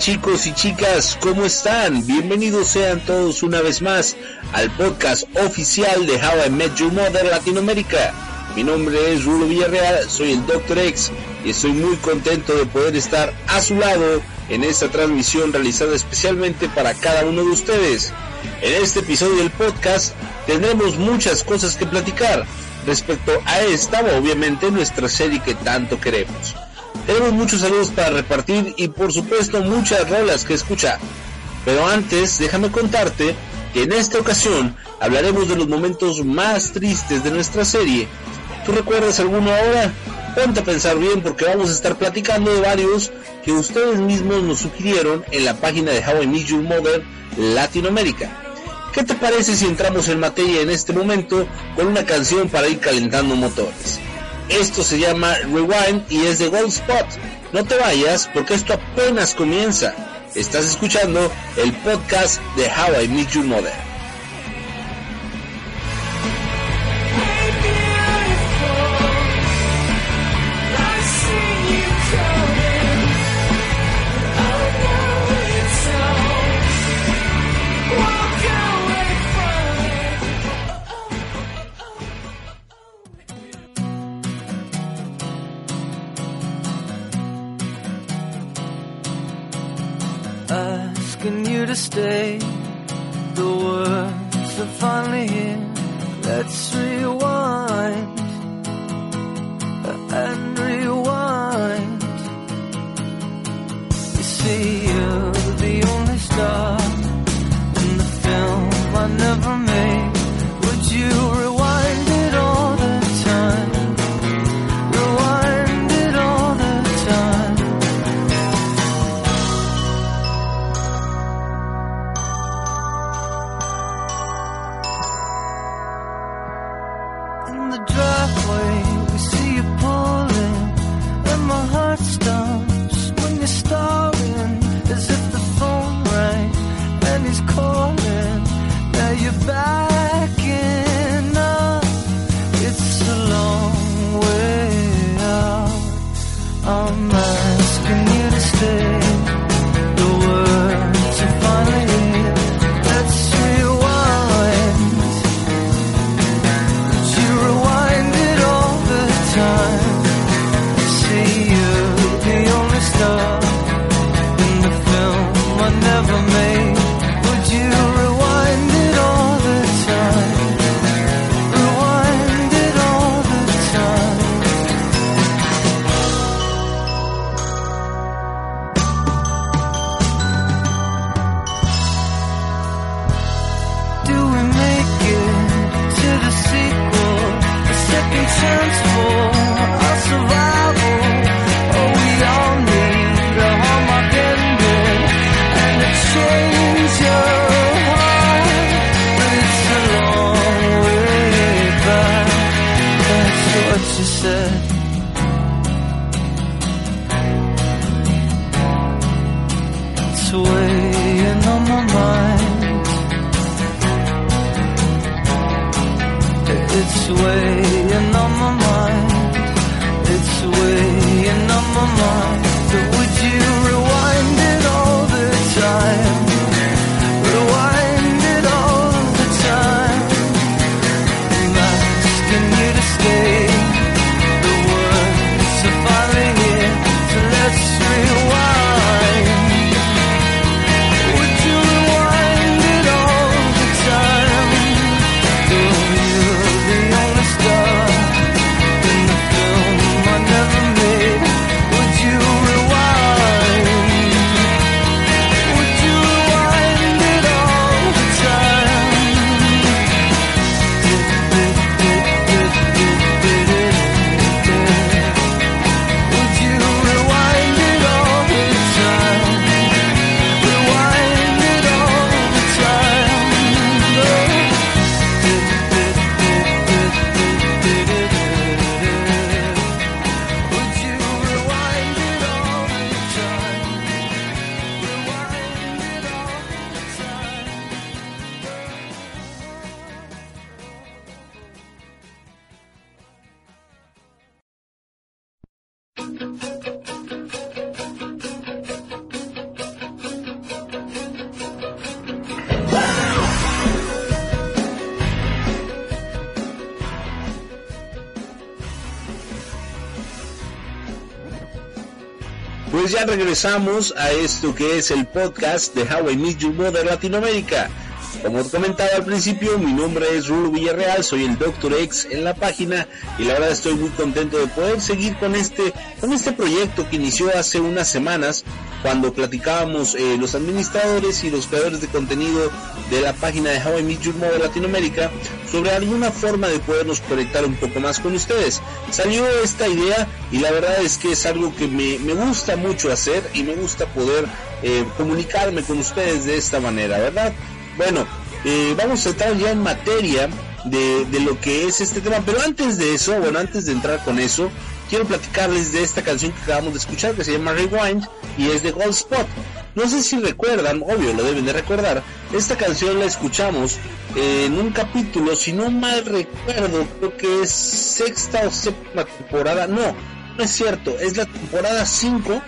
chicos y chicas, ¿cómo están? Bienvenidos sean todos una vez más al podcast oficial de How I Met Your Mother Latinoamérica. Mi nombre es Rulo Villarreal, soy el Dr. X y estoy muy contento de poder estar a su lado en esta transmisión realizada especialmente para cada uno de ustedes. En este episodio del podcast tendremos muchas cosas que platicar respecto a esta, obviamente nuestra serie que tanto queremos. Tenemos muchos saludos para repartir y por supuesto muchas rolas que escuchar. Pero antes, déjame contarte que en esta ocasión hablaremos de los momentos más tristes de nuestra serie. ¿Tú recuerdas alguno ahora? Ponte a pensar bien porque vamos a estar platicando de varios que ustedes mismos nos sugirieron en la página de How I Meet Your Mother Latinoamérica. ¿Qué te parece si entramos en materia en este momento con una canción para ir calentando motores? Esto se llama Rewind y es de Gold Spot. No te vayas porque esto apenas comienza. Estás escuchando el podcast de How I Meet Your Mother. The words are finally here. Let's regresamos a esto que es el podcast de How I Meet Your Mother Latinoamérica. Como comentaba al principio, mi nombre es Rulo Villarreal, soy el Doctor X en la página y la verdad estoy muy contento de poder seguir con este, con este proyecto que inició hace unas semanas cuando platicábamos eh, los administradores y los creadores de contenido de la página de How I Meet Your Mother Latinoamérica sobre alguna forma de podernos conectar un poco más con ustedes. Salió esta idea y la verdad es que es algo que me, me gusta mucho hacer y me gusta poder eh, comunicarme con ustedes de esta manera, ¿verdad? Bueno, eh, vamos a entrar ya en materia de, de, lo que es este tema, pero antes de eso, bueno, antes de entrar con eso, quiero platicarles de esta canción que acabamos de escuchar que se llama Rewind y es de Gold Spot. No sé si recuerdan, obvio, lo deben de recordar, esta canción la escuchamos en un capítulo, si no mal recuerdo, creo que es sexta o séptima temporada, no, no es cierto, es la temporada 5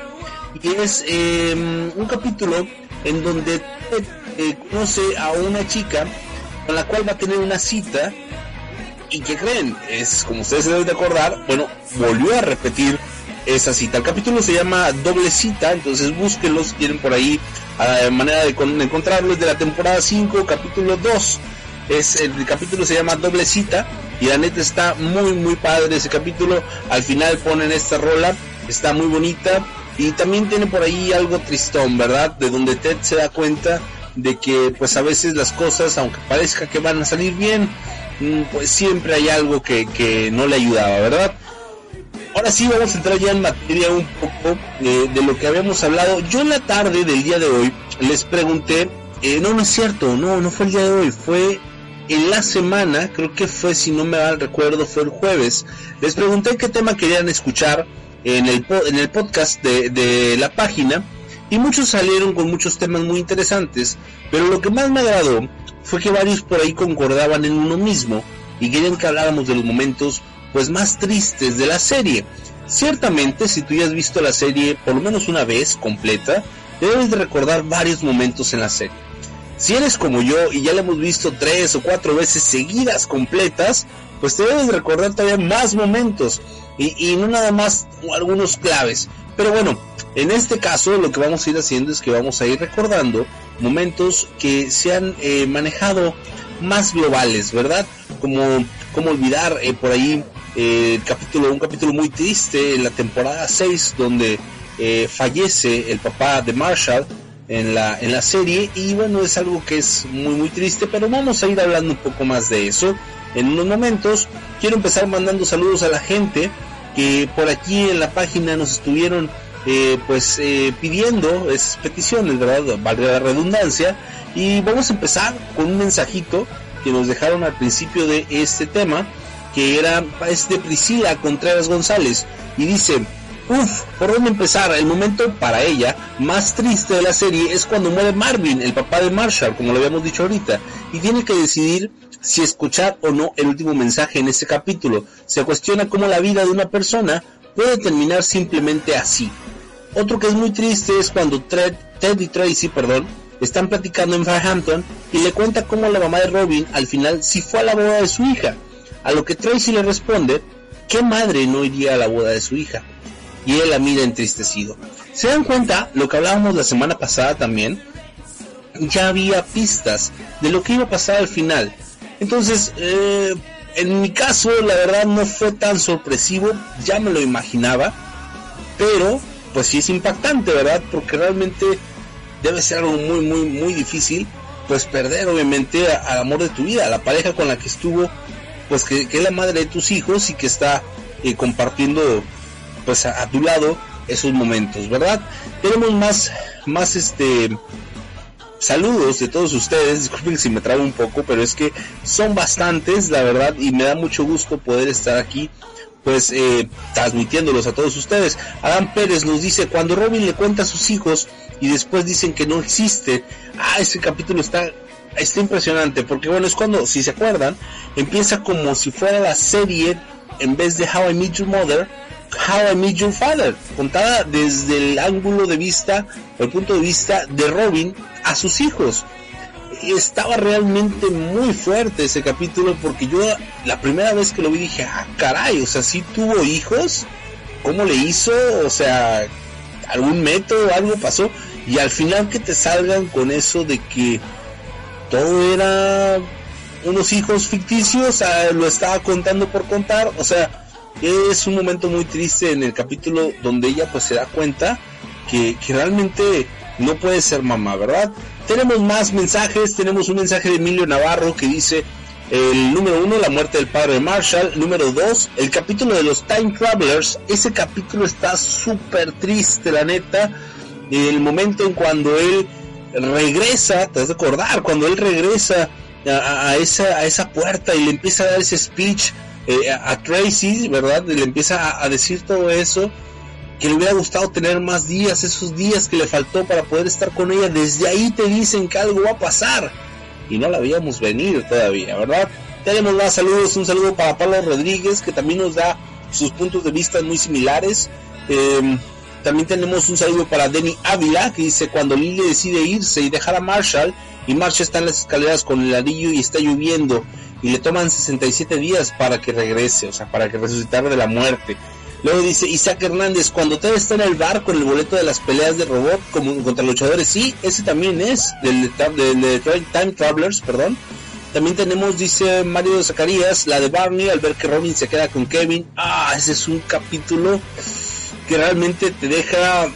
y es eh, un capítulo en donde eh, conoce a una chica con la cual va a tener una cita y que creen, es como ustedes se deben de acordar, bueno, volvió a repetir esa cita. El capítulo se llama Doble Cita, entonces búsquenlos si quieren por ahí a manera de, encontrarlos de la temporada 5, capítulo 2. Es, el capítulo se llama Doble Cita y la neta está muy muy padre ese capítulo. Al final ponen esta rola, está muy bonita y también tiene por ahí algo tristón, ¿verdad? De donde Ted se da cuenta de que pues a veces las cosas, aunque parezca que van a salir bien, pues siempre hay algo que, que no le ayudaba, ¿verdad? Ahora sí vamos a entrar ya en materia un poco eh, de lo que habíamos hablado. Yo en la tarde del día de hoy les pregunté, eh, no, no es cierto, no, no fue el día de hoy, fue en la semana, creo que fue, si no me recuerdo, fue el jueves. Les pregunté qué tema querían escuchar en el, en el podcast de, de la página y muchos salieron con muchos temas muy interesantes, pero lo que más me agradó fue que varios por ahí concordaban en uno mismo y querían que habláramos de los momentos pues más tristes de la serie. Ciertamente, si tú ya has visto la serie por lo menos una vez completa, debes de recordar varios momentos en la serie. Si eres como yo y ya la hemos visto tres o cuatro veces seguidas completas, pues te debes de recordar todavía más momentos y, y no nada más algunos claves. Pero bueno, en este caso lo que vamos a ir haciendo es que vamos a ir recordando momentos que se han eh, manejado más globales, ¿verdad? Como, como olvidar eh, por ahí eh, capítulo, un capítulo muy triste en la temporada 6 donde eh, fallece el papá de Marshall en la, en la serie y bueno es algo que es muy muy triste pero vamos a ir hablando un poco más de eso en unos momentos quiero empezar mandando saludos a la gente que por aquí en la página nos estuvieron eh, pues eh, pidiendo esas peticiones, ¿verdad? Valga la redundancia. Y vamos a empezar con un mensajito que nos dejaron al principio de este tema, que era es de Priscila Contreras González. Y dice, uff, ¿por dónde empezar? El momento para ella más triste de la serie es cuando muere Marvin, el papá de Marshall, como lo habíamos dicho ahorita, y tiene que decidir si escuchar o no el último mensaje en este capítulo. Se cuestiona cómo la vida de una persona puede terminar simplemente así. Otro que es muy triste es cuando Ted, y Tracy, perdón, están platicando en Farhampton y le cuenta cómo la mamá de Robin al final sí fue a la boda de su hija. A lo que Tracy le responde, ¿qué madre no iría a la boda de su hija? Y él la mira entristecido. ¿Se dan cuenta? Lo que hablábamos la semana pasada también, ya había pistas de lo que iba a pasar al final. Entonces, eh, en mi caso, la verdad no fue tan sorpresivo, ya me lo imaginaba, pero pues sí es impactante, ¿verdad? Porque realmente debe ser algo muy, muy, muy difícil, pues perder obviamente al amor de tu vida, a la pareja con la que estuvo, pues que, es la madre de tus hijos y que está eh, compartiendo pues a, tu lado esos momentos, ¿verdad? Tenemos más, más este saludos de todos ustedes, disculpen si me trabo un poco, pero es que son bastantes, la verdad, y me da mucho gusto poder estar aquí pues eh, transmitiéndolos a todos ustedes. Adán Pérez nos dice, cuando Robin le cuenta a sus hijos y después dicen que no existe, ah, ese capítulo está, está impresionante, porque bueno, es cuando, si se acuerdan, empieza como si fuera la serie, en vez de How I Meet Your Mother, How I Meet Your Father, contada desde el ángulo de vista, el punto de vista de Robin a sus hijos estaba realmente muy fuerte ese capítulo porque yo la primera vez que lo vi dije, ah, caray, o sea, si tuvo hijos, ¿cómo le hizo? O sea, algún método, algo pasó, y al final que te salgan con eso de que todo era unos hijos ficticios, ah, lo estaba contando por contar, o sea, es un momento muy triste en el capítulo donde ella pues se da cuenta que, que realmente no puede ser mamá, ¿verdad? Tenemos más mensajes, tenemos un mensaje de Emilio Navarro que dice, el número uno, la muerte del padre de Marshall. Número dos, el capítulo de los Time Travelers. Ese capítulo está súper triste, la neta. El momento en cuando él regresa, te vas a acordar, cuando él regresa a, esa, a esa puerta y le empieza a dar ese speech eh, a, Tracy, ¿verdad? Le empieza a, decir todo eso. Que le hubiera gustado tener más días, esos días que le faltó para poder estar con ella. Desde ahí te dicen que algo va a pasar y no la veíamos venir todavía, ¿verdad? Tenemos más saludos, un saludo para Pablo Rodríguez que también nos da sus puntos de vista muy similares. Em, también tenemos un saludo para Denny Ávila que dice cuando Lily decide irse y dejar a Marshall y Marshall está en las escaleras con el ladrillo y está lloviendo y le toman 67 días para que regrese, o sea, para que resucitara de la muerte. Luego dice Isaac Hernández, cuando Ted está en el bar con el boleto de las peleas de robot como contra luchadores, sí, ese también es del, de Time Travelers, perdón. También tenemos, dice Mario Zacarías, la de Barney al ver que Robin se queda con Kevin. Ah, ese es un capítulo que realmente te deja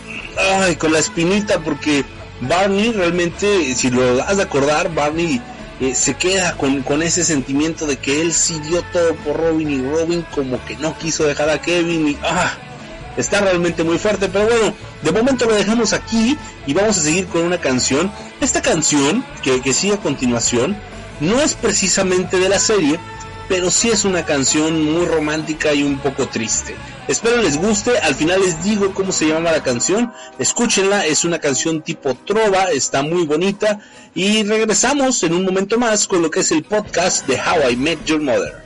con la espinita porque Barney realmente, si lo has de acordar, Barney eh, se queda con, con, ese sentimiento de que él sí dio todo por Robin y Robin como que no quiso dejar a Kevin y ah, está realmente muy fuerte, pero bueno, de momento lo dejamos aquí y vamos a seguir con una canción. Esta canción que, que sigue a continuación no es precisamente de la serie, pero sí es una canción muy romántica y un poco triste. Espero les guste, al final les digo cómo se llama la canción, escúchenla, es una canción tipo trova, está muy bonita y regresamos en un momento más con lo que es el podcast de How I Met Your Mother.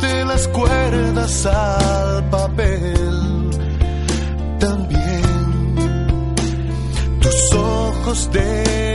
de las cuerdas al papel. También tus ojos de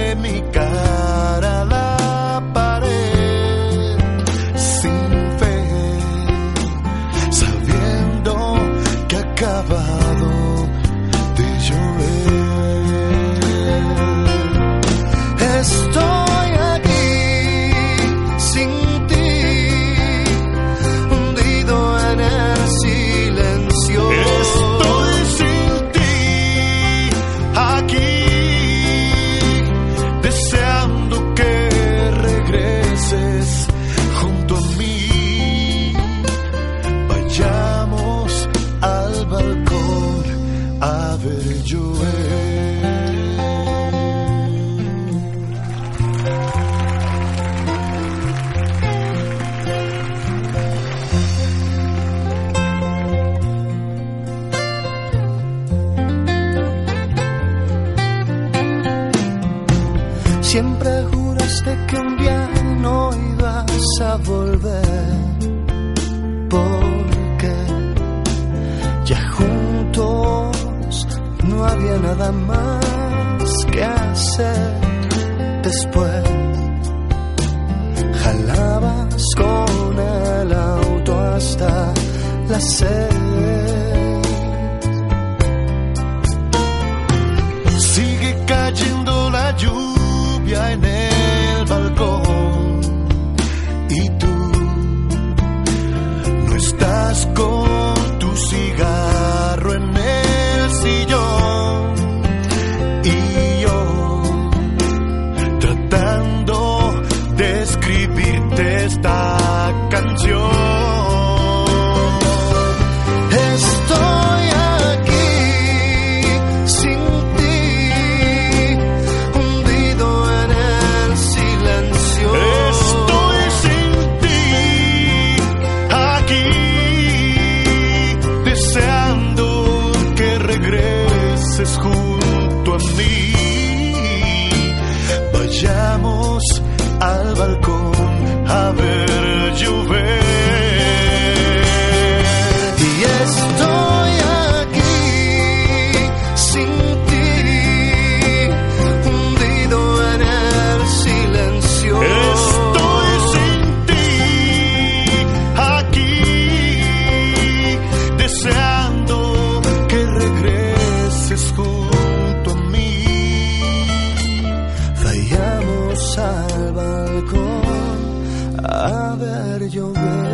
pensaste que un día no ibas a volver, porque ya juntos no había nada más que hacer después. Jalabas con el auto hasta la sed. Ver llover.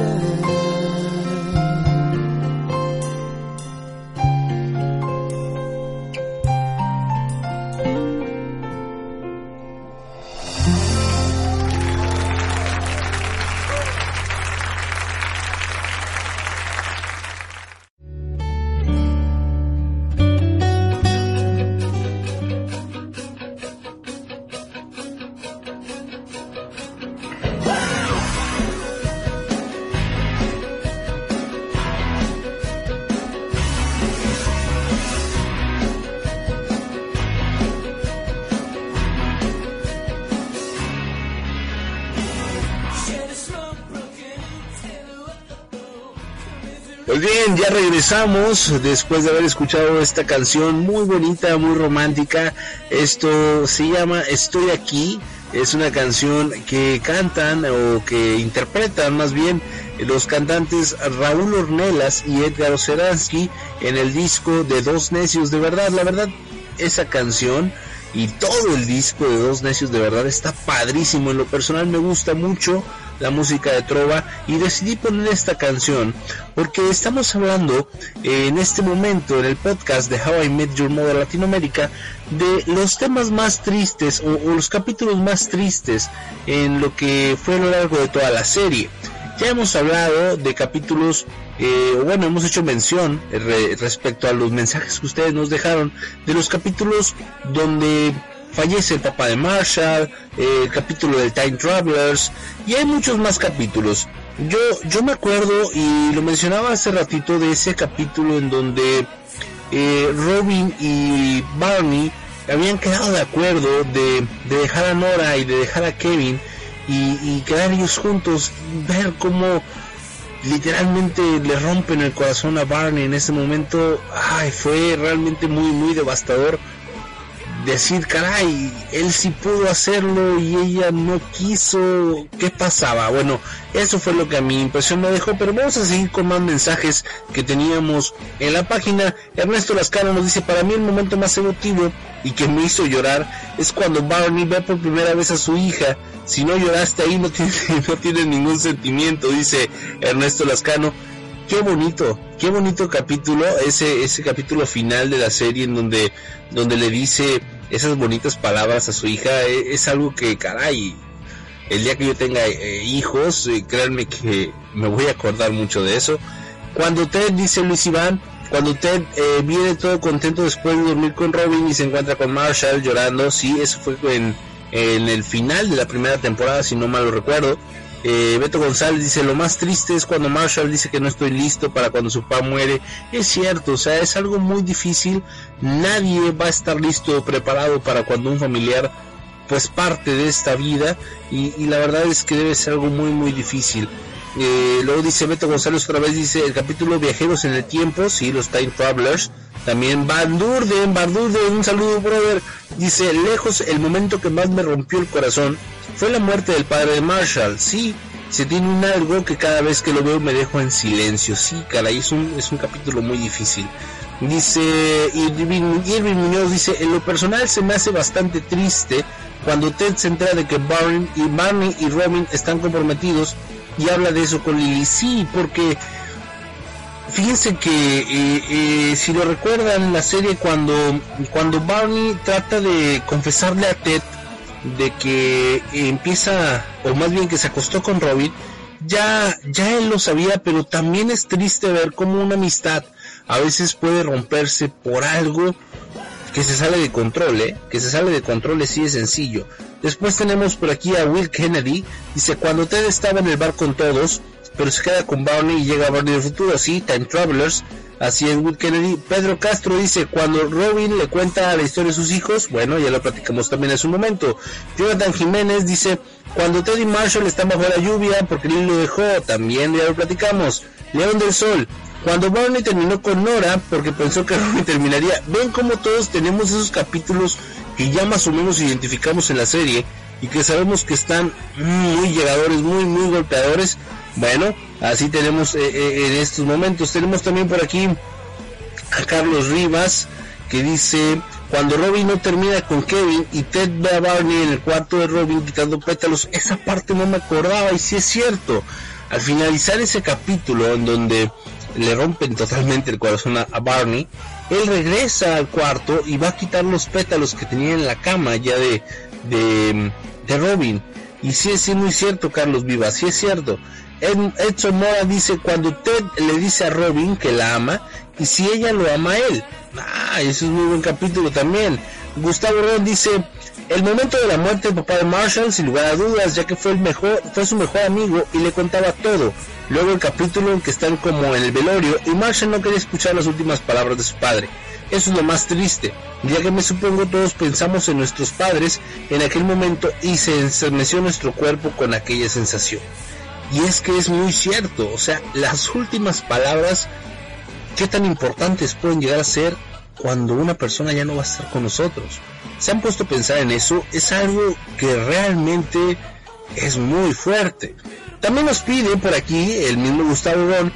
Regresamos después de haber escuchado esta canción muy bonita, muy romántica. Esto se llama Estoy aquí. Es una canción que cantan o que interpretan más bien los cantantes Raúl Ornelas y Edgar Oceransky en el disco de Dos Necios de Verdad. La verdad, esa canción y todo el disco de Dos Necios de Verdad está padrísimo. En lo personal me gusta mucho la música de Trova y decidí poner esta canción porque estamos hablando eh, en este momento en el podcast de How I Met Your Mother Latinoamérica de los temas más tristes o, los capítulos más tristes en lo que fue a lo largo de toda la serie. Ya hemos hablado de capítulos, eh, bueno, hemos hecho mención eh, re- respecto a los mensajes que ustedes nos dejaron, de los capítulos donde fallece el papá de Marshall, eh, el capítulo del Time Travelers, y hay muchos más capítulos. Yo, yo me acuerdo, y lo mencionaba hace ratito, de ese capítulo en donde eh, Robin y Barney habían quedado de acuerdo de, de dejar a Nora y de dejar a Kevin y, y quedar ellos juntos, ver cómo literalmente le rompen el corazón a Barney en ese momento, ay, fue realmente muy, muy devastador decir, caray, él sí pudo hacerlo y ella no quiso, ¿qué pasaba? Bueno, eso fue lo que a mi impresión me dejó, pero vamos a seguir con más mensajes que teníamos en la página. Ernesto Lascano nos dice, para mí el momento más emotivo y que me hizo llorar es cuando Barney ve por primera vez a su hija. Si no lloraste ahí no tiene, no tiene ningún sentimiento, dice Ernesto Lascano qué bonito, qué bonito capítulo, ese, ese capítulo final de la serie en donde, donde le dice esas bonitas palabras a su hija, e- es, algo que, caray, el día que yo tenga eh, hijos, eh, créanme que me voy a acordar mucho de eso. Cuando Ted, dice Luis Iván, cuando Ted eh, viene todo contento después de dormir con Robin y se encuentra con Marshall llorando, sí, eso fue en, en el final de la primera temporada, si no mal lo recuerdo. Eh, Beto González dice, lo más triste es cuando Marshall dice que no estoy listo para cuando su papá muere. Es cierto, o sea, es algo muy difícil. Nadie va a estar listo o preparado para cuando un familiar pues parte de esta vida y, la verdad es que debe ser algo muy muy difícil. Eh, luego dice Beto González otra vez, dice el capítulo Viajeros en el Tiempo, sí, los Time Travelers. También Van Durden, Van Durden, un saludo brother. Dice, lejos el momento que más me rompió el corazón fue la muerte del padre de Marshall. Sí, se tiene un algo que cada vez que lo veo me dejo en silencio. Sí, caray, es un, es un capítulo muy difícil. Dice Irving, Muñoz, dice, en lo personal se me hace bastante triste cuando Ted se entera de que Barney y, Barney y Robin están comprometidos y habla de eso con Lily. Sí, porque fíjense que eh, eh, si lo recuerdan la serie cuando cuando Barney trata de confesarle a Ted de que empieza o más bien que se acostó con Robin ya ya él lo sabía pero también es triste ver cómo una amistad a veces puede romperse por algo que se sale de control, ¿eh? que se sale de control así de sencillo. Después tenemos por aquí a Will Kennedy, dice cuando Ted estaba en el bar con todos, pero se queda con Barney y llega a Barney del futuro, así, Time Travelers, así es Will Kennedy. Pedro Castro dice, cuando Robin le cuenta la historia de sus hijos, bueno, ya lo platicamos también en su momento. Jonathan Jiménez dice, cuando Teddy Marshall está bajo la lluvia porque Lily lo dejó, también ya lo platicamos. León del Sol, cuando Barney terminó con Nora porque pensó que Robin terminaría, ven como todos tenemos esos capítulos que ya más o menos identificamos en la serie y que sabemos que están muy llegadores, muy, muy golpeadores. Bueno, así tenemos eh, eh, en estos momentos. Tenemos también por aquí a Carlos Rivas que dice, cuando Robin no termina con Kevin y Ted ve a Barney en el cuarto de Robin quitando pétalos, esa parte no me acordaba y sí es cierto. Al finalizar ese capítulo en donde le rompen totalmente el corazón a, Barney, él regresa al cuarto y va a quitar los pétalos que tenía en la cama ya de, de, Robin. Y sí es muy cierto, Carlos Viva, sí es cierto. Edson Mora dice cuando Ted le dice a Robin que la ama y si ella lo ama a él. Ah, eso es muy buen capítulo también. Gustavo Ron dice el momento de la muerte del papá de Marshall, sin lugar a dudas, ya que fue el mejor, fue su mejor amigo y le contaba todo. Luego el capítulo en que están como en el velorio y Marshall no quería escuchar las últimas palabras de su padre. Eso es lo más triste, ya que me supongo todos pensamos en nuestros padres en aquel momento y se encerneció nuestro cuerpo con aquella sensación. Y es que es muy cierto, o sea, las últimas palabras, qué tan importantes pueden llegar a ser cuando una persona ya no va a estar con nosotros. ¿Se han puesto a pensar en eso? Es algo que realmente es muy fuerte. También nos pide por aquí el mismo Gustavo Ron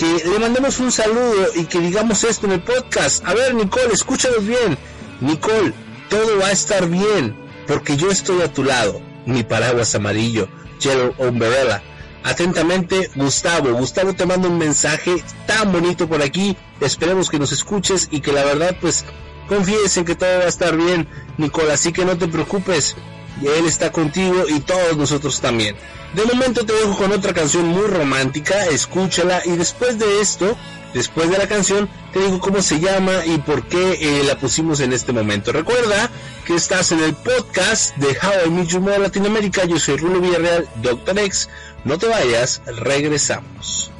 que le mandemos un saludo y que digamos esto en el podcast. A ver, Nicole, escúchanos bien. Nicole, todo va a estar bien porque yo estoy a tu lado. Mi paraguas amarillo, Yellow Umbrella. Atentamente, Gustavo. Gustavo te manda un mensaje tan bonito por aquí. Esperemos que nos escuches y que la verdad, pues, confíes en que todo va a estar bien, Nicole. Así que no te preocupes. Él está contigo y todos nosotros también. De momento te dejo con otra canción muy romántica, escúchala y después de esto, después de la canción, te digo cómo se llama y por qué eh, la pusimos en este momento. Recuerda que estás en el podcast de How I Meet Your Mother Latinoamérica. Yo soy Rulo Villarreal, Dr. X. No te vayas, regresamos.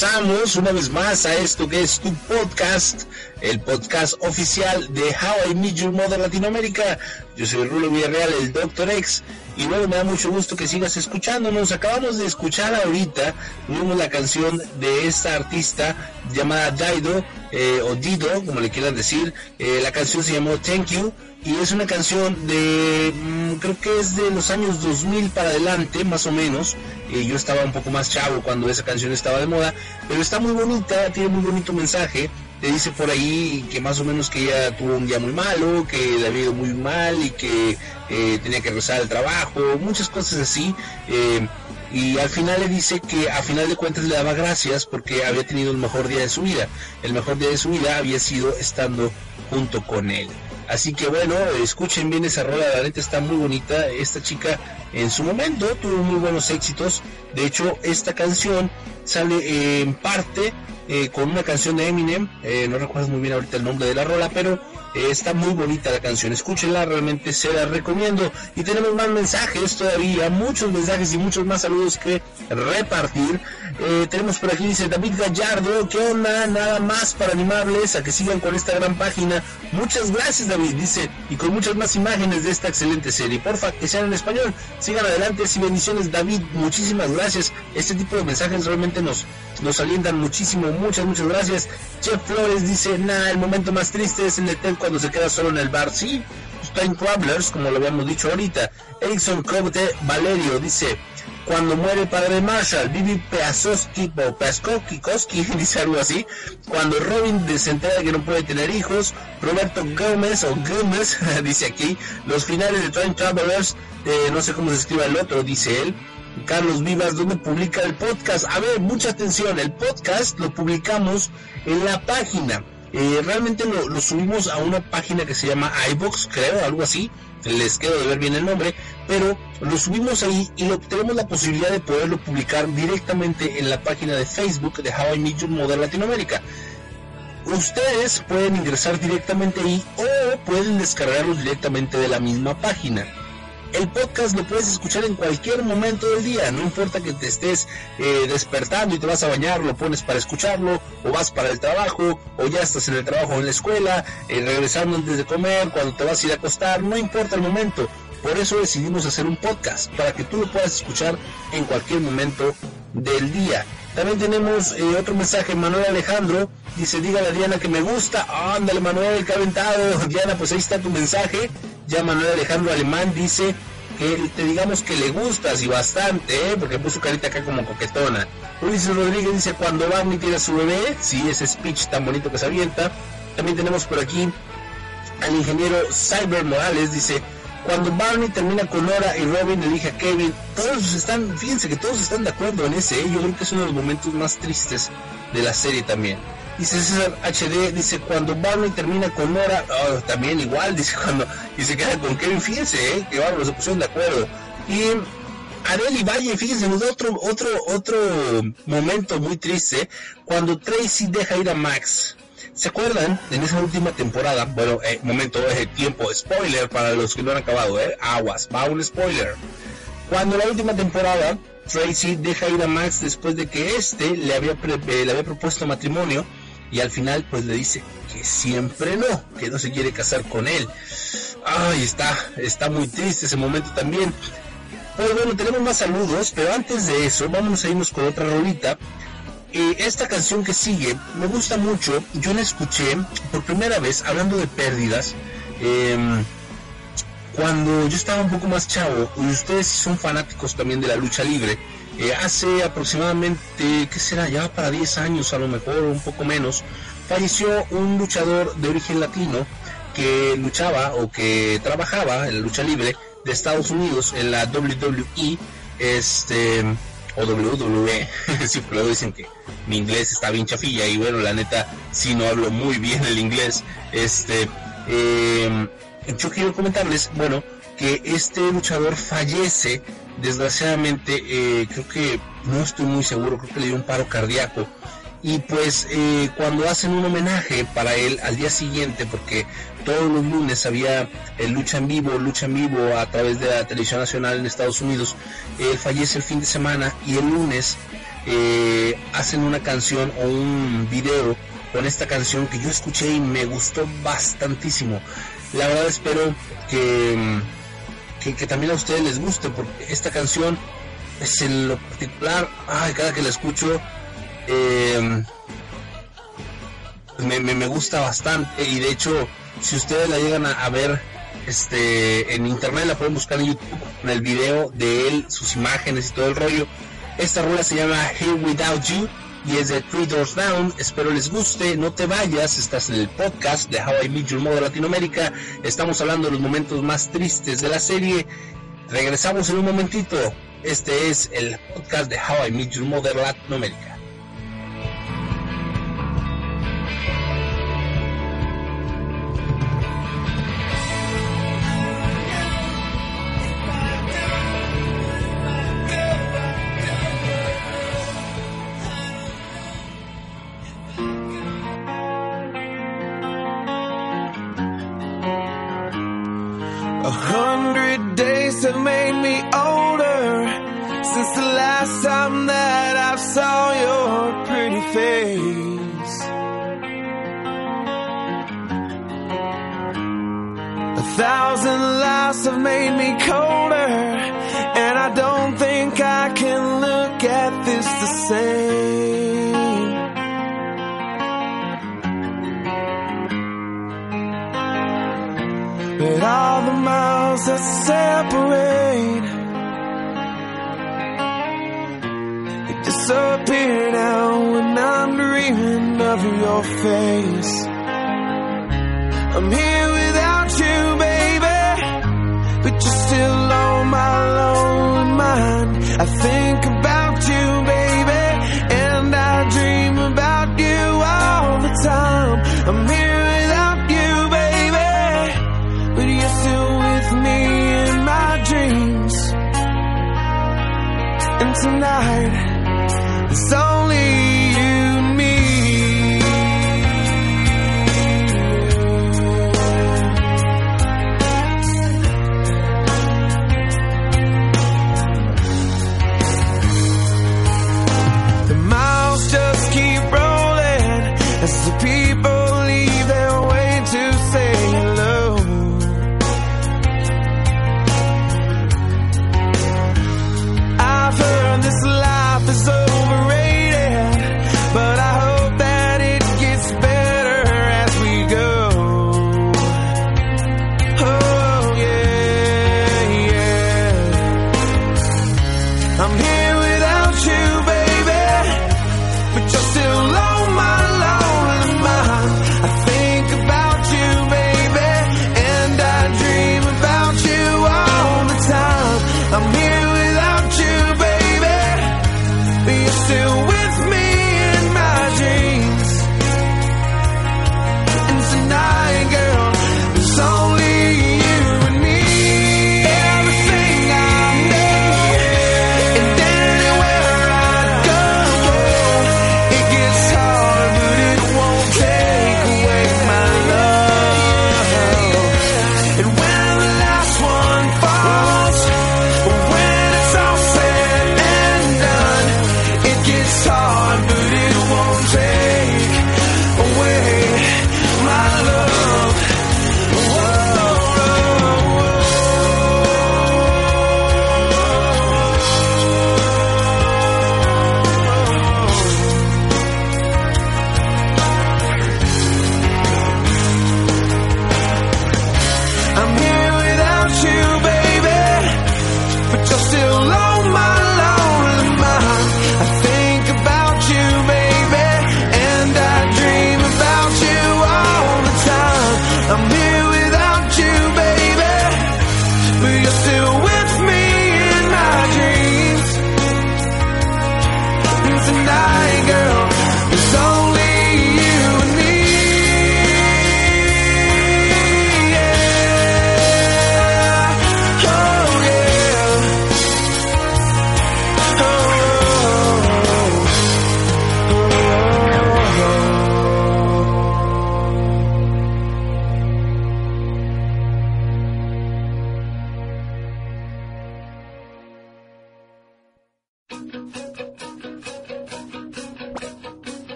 Regresamos una vez más a esto que es tu podcast, el podcast oficial de How I Meet Your Mother Latinoamérica. Yo soy Rulo Villarreal, el Dr. X, y bueno, me da mucho gusto que sigas escuchándonos. Acabamos de escuchar ahorita, tuvimos la canción de esta artista llamada Dido, eh, o Dido, como le quieran decir. Eh, la canción se llamó Thank You y es una canción de creo que es de los años 2000 para adelante más o menos. Y yo estaba un poco más chavo cuando esa canción estaba de moda pero está muy bonita tiene muy bonito mensaje. Te dice por ahí que más o menos que ella tuvo un día muy malo que le había ido muy mal y que eh, tenía que regresar al trabajo muchas cosas así. Eh, y al final le dice que a final de cuentas le daba gracias porque había tenido el mejor día de su vida. El mejor día de su vida había sido estando junto con él Así que bueno, escuchen bien esa rola, la neta está muy bonita. Esta chica en su momento tuvo muy buenos éxitos. De hecho, esta canción sale en parte eh, con una canción de Eminem, eh, no recuerdo muy bien ahorita el nombre de la rola, pero eh, está muy bonita la canción, escúchenla, realmente se la recomiendo. Y tenemos más mensajes todavía, muchos mensajes y muchos más saludos que repartir. Tenemos por aquí, dice David Gallardo, ¿qué onda? Nada más para animarles a que sigan con esta gran página. Muchas gracias David, dice, y con muchas más imágenes de esta excelente serie. Porfa, que sean en español, sigan adelante, y bendiciones David, muchísimas gracias. Este tipo de mensajes realmente nos, nos alientan muchísimo muchas, muchas gracias. Chef Flores dice, nada, el momento más triste es el de cuando se queda solo en el bar. Sí, Time Travelers, como lo habíamos dicho ahorita. Erickson Cote Valerio dice, cuando muere el padre Marshall, Vivi Peasoski o Koski, dice algo así, cuando Robin se que no puede tener hijos, Roberto Gómez o Gómez, dice aquí, los finales de Time Travelers, no sé cómo se escribe el otro, dice él, Carlos Vivas, donde publica el podcast. A ver, mucha atención, el podcast lo publicamos en la página. Eh, realmente lo, subimos a una página que se llama iBox, creo, algo así. Les quedo de ver bien el nombre, pero lo subimos ahí y tenemos la posibilidad de poderlo publicar directamente en la página de Facebook de How I Meet Your Mother Latinoamérica. Ustedes pueden ingresar directamente ahí o pueden descargarlo directamente de la misma página el podcast lo puedes escuchar en cualquier momento del día, no importa que te estés eh, despertando y te vas a bañar, lo pones para escucharlo, o vas para el trabajo, o ya estás en el trabajo o en la escuela, eh, regresando antes de comer, cuando te vas a ir a acostar, no importa el momento. Por eso decidimos hacer un podcast, para que tú lo puedas escuchar en cualquier momento del día. También tenemos eh, otro mensaje, Manuel Alejandro, dice, dígale a Diana que me gusta, ándale Manuel, que aventado, Diana, pues ahí está tu mensaje, ya Manuel Alejandro Alemán dice que te digamos que le gustas y bastante, ¿eh? porque puso carita acá como coquetona. Ulises Rodríguez dice cuando Barney tiene a su bebé, sí, ese speech tan bonito que se avienta. También tenemos por aquí al ingeniero Cyber Morales, dice cuando Barney termina con Nora y Robin elige a Kevin, todos están, fíjense que todos están de acuerdo en ese, ¿eh? yo creo que es uno de los momentos más tristes de la serie también. Dice César HD, dice, cuando Barney termina con Nora, oh, también igual, dice, cuando, y se queda con Kevin, fíjense, ¿eh? que bárbaro, se pusieron de acuerdo. Y Areli Valle, fíjense, nos da otro, otro, otro momento muy triste, cuando Tracy deja ir a Max. ¿Se acuerdan? En esa última temporada, bueno, eh, momento, de tiempo, spoiler para los que no han acabado, ¿eh? Aguas, va un spoiler. Cuando la última temporada, Tracy deja ir a Max después de que este le había, eh, le había propuesto matrimonio y al final pues le dice que siempre no, que no se quiere casar con él. Ay, está, está muy triste ese momento también. Pues bueno, tenemos más saludos, pero antes de eso, vamos a irnos con otra rolita. Eh, esta canción que sigue me gusta mucho, yo la escuché por primera vez hablando de pérdidas. Em, cuando yo estaba un poco más chavo, y ustedes son fanáticos también de la lucha libre, eh, hace aproximadamente, ¿qué será? Ya para 10 años a lo mejor, un poco menos, falleció un luchador de origen latino que luchaba o que trabajaba en la lucha libre de Estados Unidos en la WWE, este, o WWE, sí, pero dicen que mi inglés está bien chafilla y bueno, la neta, sí no hablo muy bien el inglés, este, eh, yo quiero comentarles, bueno, que este luchador fallece desgraciadamente, eh, creo que no estoy muy seguro, creo que le dio un paro cardíaco. Y pues eh, cuando hacen un homenaje para él al día siguiente, porque todos los lunes había el lucha en vivo, lucha en vivo a través de la televisión nacional en Estados Unidos, él fallece el fin de semana y el lunes eh, hacen una canción o un video con esta canción que yo escuché y me gustó bastantísimo. La verdad espero que, que, también a ustedes les guste porque esta canción es en lo particular, ay, cada que la escucho eh, me, me, gusta bastante y de hecho si ustedes la llegan a, ver este en internet la pueden buscar en YouTube en el video de él, sus imágenes y todo el rollo. Esta rueda se llama Here Without You y es de Three Doors Down. Espero les guste. No te vayas, estás en el podcast de How I Meet Your Mother Latinoamérica. Estamos hablando de los momentos más tristes de la serie. Regresamos en un momentito. Este es el podcast de How I Meet Your Mother Latinoamérica.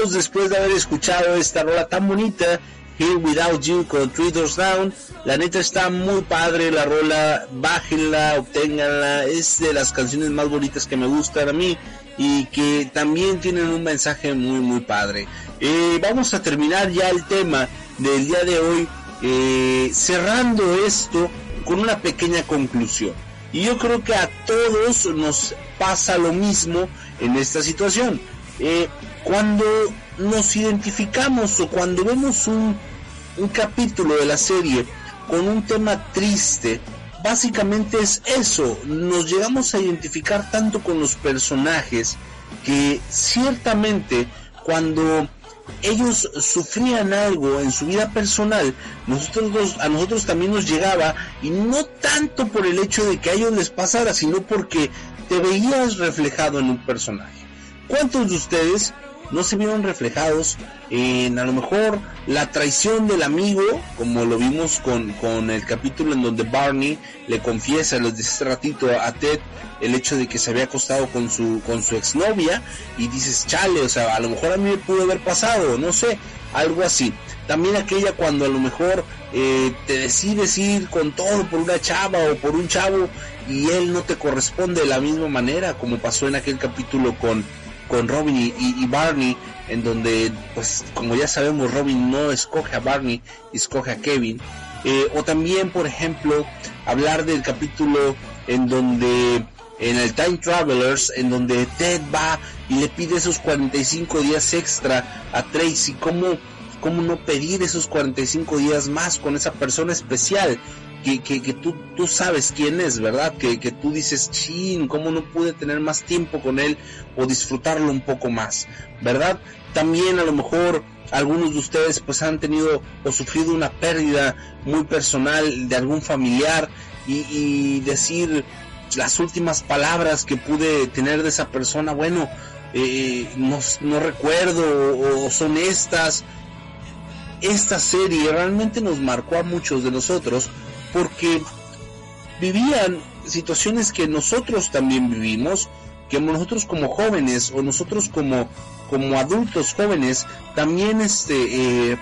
Regresamos después de haber escuchado esta rola tan bonita, Here Without You con Three Doors Down. La neta está muy padre la rola, bájenla, obténganla, es de las canciones más bonitas que me gustan a mí y que también tienen un mensaje muy muy padre. Eh, vamos a terminar ya el tema del día de hoy, eh, cerrando esto con una pequeña conclusión. Y yo creo que a todos nos pasa lo mismo en esta situación. Eh, cuando nos identificamos o cuando vemos un, un capítulo de la serie con un tema triste, básicamente es eso, nos llegamos a identificar tanto con los personajes que ciertamente cuando ellos sufrían algo en su vida personal, nosotros a nosotros también nos llegaba y no tanto por el hecho de que a ellos les pasara, sino porque te veías reflejado en un personaje. ¿Cuántos de ustedes no se vieron reflejados en a lo mejor la traición del amigo, como lo vimos con, con el capítulo en donde Barney le confiesa, les dice este ratito a Ted, el hecho de que se había acostado con su, con su exnovia y dices, chale, o sea, a lo mejor a mí me pudo haber pasado, no sé, algo así. También aquella cuando a lo mejor eh, te decides ir con todo por una chava o por un chavo y él no te corresponde de la misma manera como pasó en aquel capítulo con, con Robin y, Barney, en donde, pues como ya sabemos, Robin no escoge a Barney, escoge a Kevin. Eh, o también, por ejemplo, hablar del capítulo en donde en el Time Travelers, en donde Ted va y le pide esos 45 días extra a Tracy. ¿Cómo, cómo no pedir esos 45 días más con esa persona especial? Que, que, tú, tú sabes quién es, ¿verdad? Que, que tú dices, chin, ¿cómo no pude tener más tiempo con él o disfrutarlo un poco más? ¿Verdad? También a lo mejor algunos de ustedes pues han tenido o sufrido una pérdida muy personal de algún familiar y, decir, las últimas palabras que pude tener de esa persona, bueno, eh, no, recuerdo o, son estas. Esta serie realmente nos marcó a muchos de nosotros porque vivían situaciones que nosotros también vivimos, que nosotros como jóvenes o nosotros como, como adultos jóvenes también este, eh,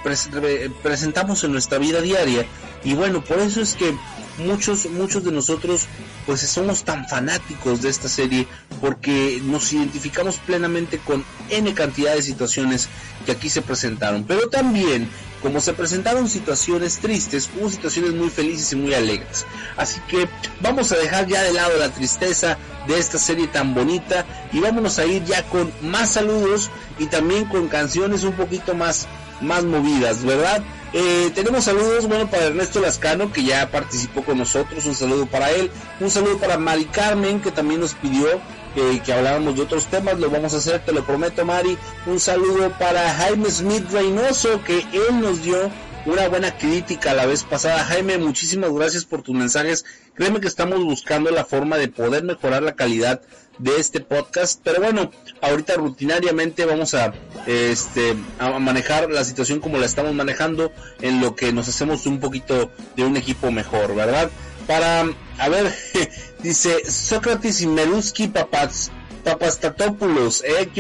presentamos en nuestra vida diaria. Y bueno, por eso es que muchos, muchos de nosotros pues somos tan fanáticos de esta serie porque nos identificamos plenamente con N cantidad de situaciones que aquí se presentaron. Pero también, como se presentaron situaciones tristes, hubo situaciones muy felices y muy alegres. Así que vamos a dejar ya de lado la tristeza de esta serie tan bonita y vámonos a ir ya con más saludos y también con canciones un poquito más, más movidas, ¿verdad? Eh, tenemos saludos, bueno, para Ernesto Lascano, que ya participó con nosotros, un saludo para él, un saludo para Mari Carmen, que también nos pidió eh, que habláramos de otros temas, lo vamos a hacer, te lo prometo, Mari, un saludo para Jaime Smith Reynoso, que él nos dio una buena crítica la vez pasada. Jaime, muchísimas gracias por tus mensajes. Créeme que estamos buscando la forma de poder mejorar la calidad de este podcast. Pero bueno, ahorita rutinariamente vamos a, este, a manejar la situación como la estamos manejando en lo que nos hacemos un poquito de un equipo mejor, ¿verdad? Para, a ver, dice Sócrates y Meruski Papaz Papastatopoulos, eh,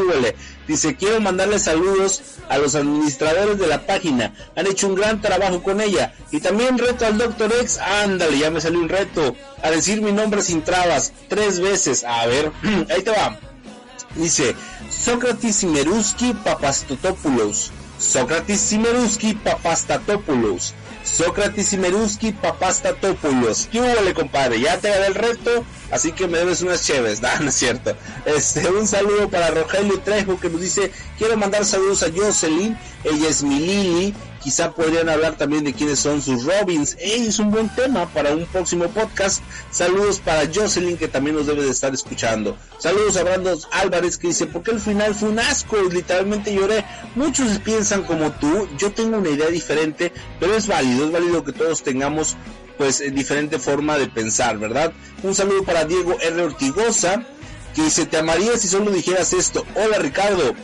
Dice, quiero mandarle saludos a los administradores de la página. Han hecho un gran trabajo con ella. Y también reto al Doctor X. Ándale, ya me salió un reto. A decir mi nombre sin trabas. Tres veces. A ver, ahí te va. Dice, Sócrates Simeruski Papastatopoulos. Sócrates Simeruski Papastatopoulos. Sócrates Simeruski Papastatopoulos. ¿Qué compadre? Ya te gané el reto Así que me debes unas chéves, no, es cierto. Este, un saludo para Rogelio Trejo que nos dice, quiero mandar saludos a Jocelyn, ella es mi Lili, quizá podrían hablar también de quiénes son sus Robins. es un buen tema para un próximo podcast. Saludos para Jocelyn que también nos debe de estar escuchando. Saludos a Brando Álvarez que dice, porque el final fue un asco, literalmente lloré. Muchos piensan como tú, yo tengo una idea diferente, pero es válido, es válido que todos tengamos pues diferente forma de pensar, ¿verdad? Un saludo para Diego R. Ortigosa, que dice, te amaría si solo dijeras esto. Hola Ricardo.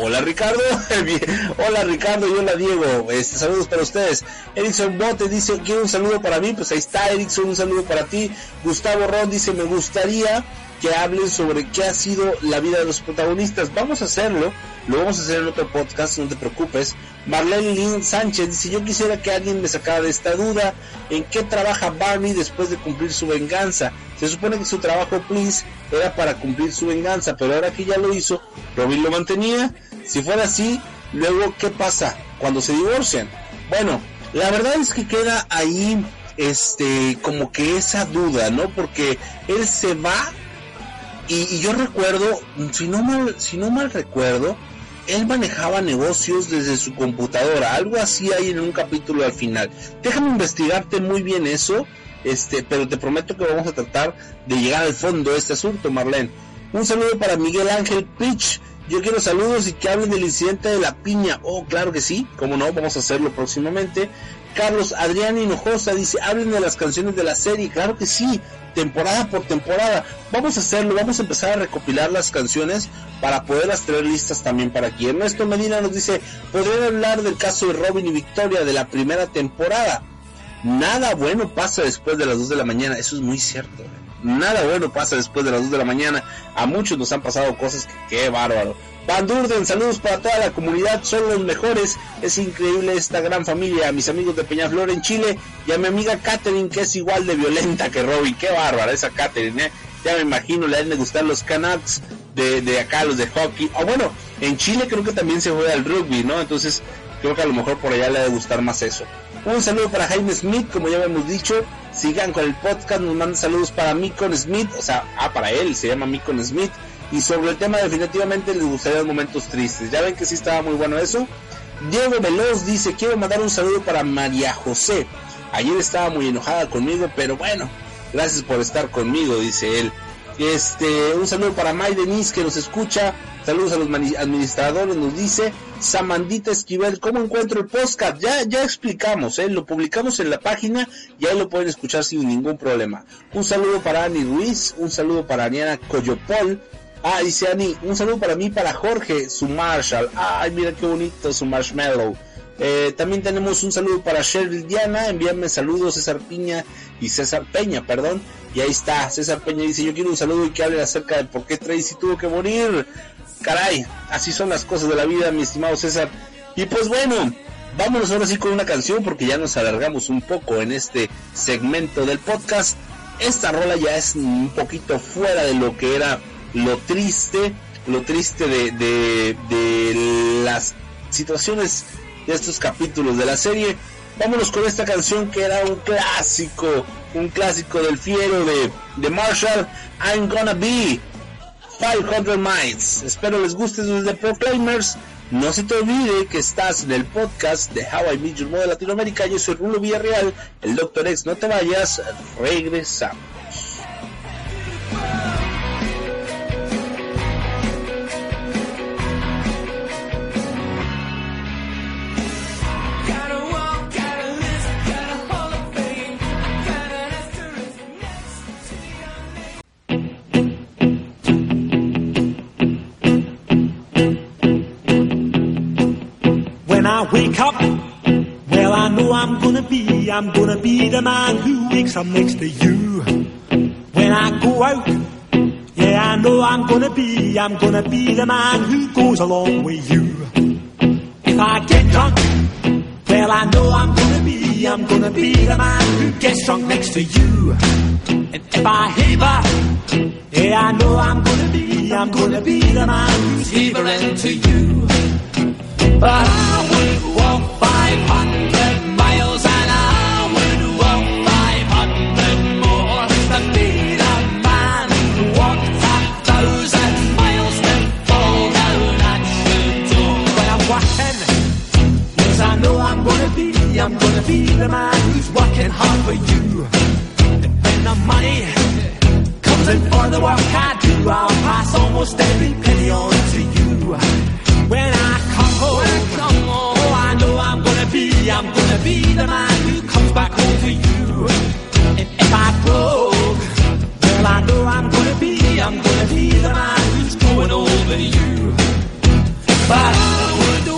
Hola Ricardo, hola Ricardo y hola Diego, este, saludos para ustedes. Erickson Bote dice, quiero un saludo para mí, pues ahí está Erickson, un saludo para ti. Gustavo Ron dice, me gustaría que hablen sobre qué ha sido la vida de los protagonistas. Vamos a hacerlo, lo vamos a hacer en otro podcast, no te preocupes. Marlene Lynn Sánchez dice, yo quisiera que alguien me sacara de esta duda, ¿en qué trabaja Barney después de cumplir su venganza? Se supone que su trabajo, please, era para cumplir su venganza, pero ahora que ya lo hizo, Robin lo mantenía. Si fuera así, luego, ¿qué pasa cuando se divorcian? Bueno, la verdad es que queda ahí este como que esa duda, ¿no? Porque él se va y, yo recuerdo, si no mal, si no mal recuerdo, él manejaba negocios desde su computadora, algo así hay en un capítulo al final. Déjame investigarte muy bien eso, este, pero te prometo que vamos a tratar de llegar al fondo de este asunto, Marlene. Un saludo para Miguel Ángel Pitch. Yo quiero saludos y que hablen del incidente de la piña. Oh, claro que sí, como no, vamos a hacerlo próximamente. Carlos Adrián Hinojosa dice, hablen de las canciones de la serie. Claro que sí, temporada por temporada. Vamos a hacerlo, vamos a empezar a recopilar las canciones para poderlas traer listas también para aquí. Ernesto Medina nos dice, podrían hablar del caso de Robin y Victoria de la primera temporada. Nada bueno pasa después de las 2 de la mañana, eso es muy cierto. Nada bueno pasa después de las 2 de la mañana. A muchos nos han pasado cosas que qué bárbaro. Van Durden, saludos para toda la comunidad, son los mejores. Es increíble esta gran familia. A mis amigos de Peñaflor en Chile y a mi amiga Katherine, que es igual de violenta que Robbie. Qué bárbara esa Katherine, ¿eh? Ya me imagino, le han de gustar los Canucks de, de acá, los de hockey. O bueno, en Chile creo que también se juega el rugby, ¿no? Entonces creo que a lo mejor por allá le ha de gustar más eso. Un saludo para Jaime Smith, como ya hemos dicho. Sigan con el podcast, nos mandan saludos para Micon Smith, o sea, ah, para él, se llama Micon Smith. Y sobre el tema definitivamente les gustaría momentos tristes. Ya ven que sí estaba muy bueno eso. Diego Veloz dice, quiero mandar un saludo para María José. Ayer estaba muy enojada conmigo, pero bueno, gracias por estar conmigo, dice él. Este, un saludo para May Denise que nos escucha. Saludos a los administradores, nos dice Samandita Esquivel, ¿cómo encuentro el podcast? Ya, ya explicamos, ¿eh? lo publicamos en la página y ahí lo pueden escuchar sin ningún problema. Un saludo para Ani Ruiz, un saludo para Aniana Coyopol, Ah, dice Ani, un saludo para mí, para Jorge, su Marshall. Ay, mira qué bonito su marshmallow. Eh, también tenemos un saludo para Cheryl Diana, envíame saludos César Piña y César Peña, perdón. Y ahí está, César Peña dice, yo quiero un saludo y que hable acerca de por qué Tracy tuvo que morir. Caray, así son las cosas de la vida, mi estimado César. Y pues bueno, vámonos ahora sí con una canción porque ya nos alargamos un poco en este segmento del podcast. Esta rola ya es un poquito fuera de lo que era lo triste, lo triste de, de, las situaciones de estos capítulos de la serie. Vámonos con esta canción que era un clásico, un clásico del fiero de, de Marshall, I'm Gonna Be 500 Miles. Espero les guste desde Proclaimers. No se te olvide que estás en el podcast de How I Meet Your Mother Latinoamérica. Yo soy Rulo Villarreal, el Doctor X. No te vayas, regresamos. I'm gonna be the man who wakes up next to you. When I go out, yeah, I know I'm gonna be, I'm gonna be the man who goes along with you. If I get drunk, well, I know I'm gonna be, I'm gonna be the man who gets drunk next to you. And if I heaver, yeah, I know I'm gonna be, I'm gonna be the man who's heavering to you. But I would walk 500 I'm gonna be the man who's working hard for you. And when the money comes in for the work I do, I'll pass almost every penny on to you. When I come home, I come home, oh, I know I'm gonna be, I'm gonna be the man who comes back home to you. And if I broke, well, I know I'm gonna be, I'm gonna be the man who's going over you. But I would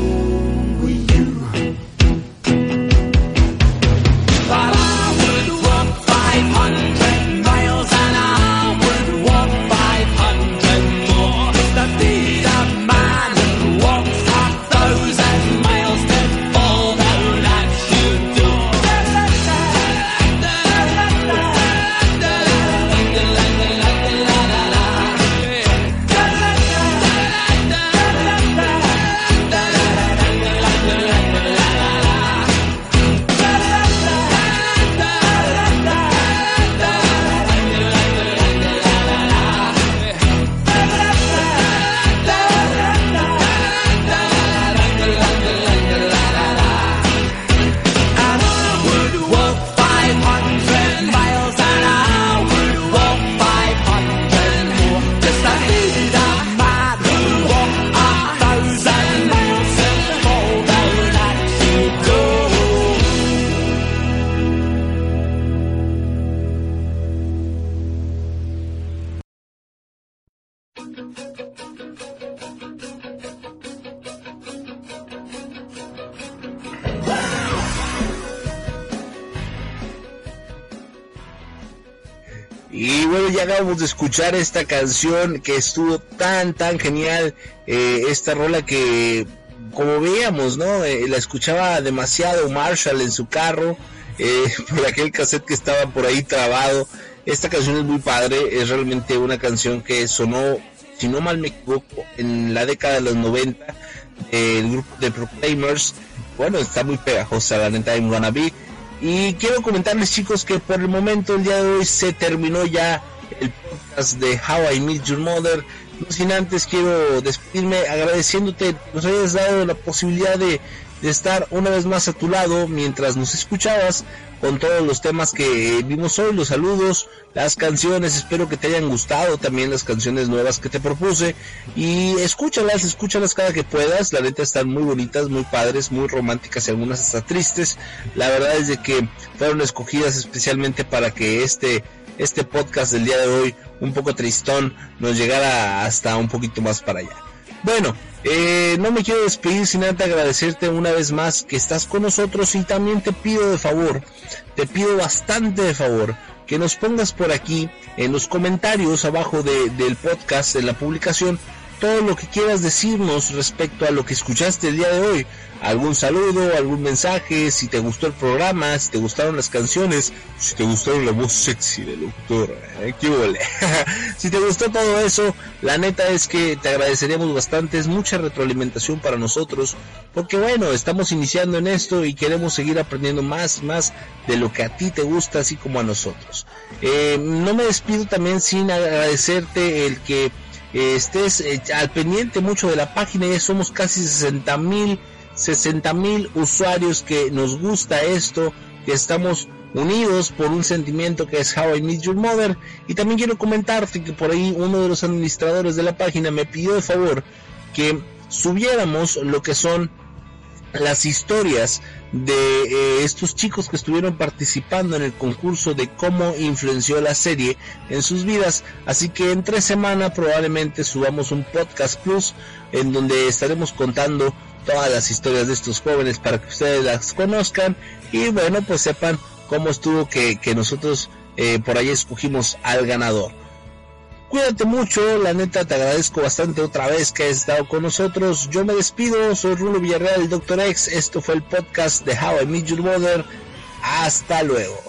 Y bueno, ya acabamos de escuchar esta canción que estuvo tan, tan genial. eh, esta rola que, como veíamos, ¿no? Eh, la escuchaba demasiado Marshall en su carro, eh, por aquel cassette que estaba por ahí trabado. Esta canción es muy padre, es realmente una canción que sonó, si no mal me equivoco, en la década de los 90 del grupo de Proclaimers. Bueno, está muy pegajosa la neta en Wannabe. Y quiero comentarles chicos que por el momento el día de hoy se terminó ya el podcast de How I Meet Your Mother. No sin antes quiero despedirme agradeciéndote nos hayas dado la posibilidad de, de estar una vez más a tu lado mientras nos escuchabas con todos los temas que vimos hoy, los saludos, las canciones, espero que te hayan gustado también las canciones nuevas que te propuse y escúchalas, escúchalas cada que puedas, la neta están muy bonitas, muy padres, muy románticas y algunas hasta tristes, la verdad es de que fueron escogidas especialmente para que este este podcast del día de hoy, un poco tristón, nos llegara hasta un poquito más para allá. Bueno, eh, no me quiero despedir sin antes agradecerte una vez más que estás con nosotros y también te pido de favor, te pido bastante de favor que nos pongas por aquí en los comentarios abajo de- del podcast, de la publicación, todo lo que quieras decirnos respecto a lo que escuchaste el día de hoy. Algún saludo, algún mensaje, si te gustó el programa, si te gustaron las canciones, si te gustaron la voz sexy del doctor. ¿eh? ¿Qué si te gustó todo eso, la neta es que te agradeceríamos bastante, es mucha retroalimentación para nosotros, porque bueno, estamos iniciando en esto y queremos seguir aprendiendo más, más de lo que a ti te gusta, así como a nosotros. Eh, no me despido también sin agradecerte el que estés eh, al pendiente mucho de la página, ya somos casi 60 mil 60 mil usuarios que nos gusta esto, que estamos unidos por un sentimiento que es How I Meet Your Mother. Y también quiero comentarte que por ahí uno de los administradores de la página me pidió de favor que subiéramos lo que son las historias de eh, estos chicos que estuvieron participando en el concurso de cómo influenció la serie en sus vidas. Así que en tres semanas probablemente subamos un podcast plus en donde estaremos contando todas las historias de estos jóvenes para que ustedes las conozcan y bueno pues sepan cómo estuvo que, que nosotros eh, por ahí escogimos al ganador. Cuídate mucho, la neta te agradezco bastante otra vez que has estado con nosotros. Yo me despido, soy Rulo Villarreal, el Dr. X. Esto fue el podcast de How I Meet Your Mother. Hasta luego.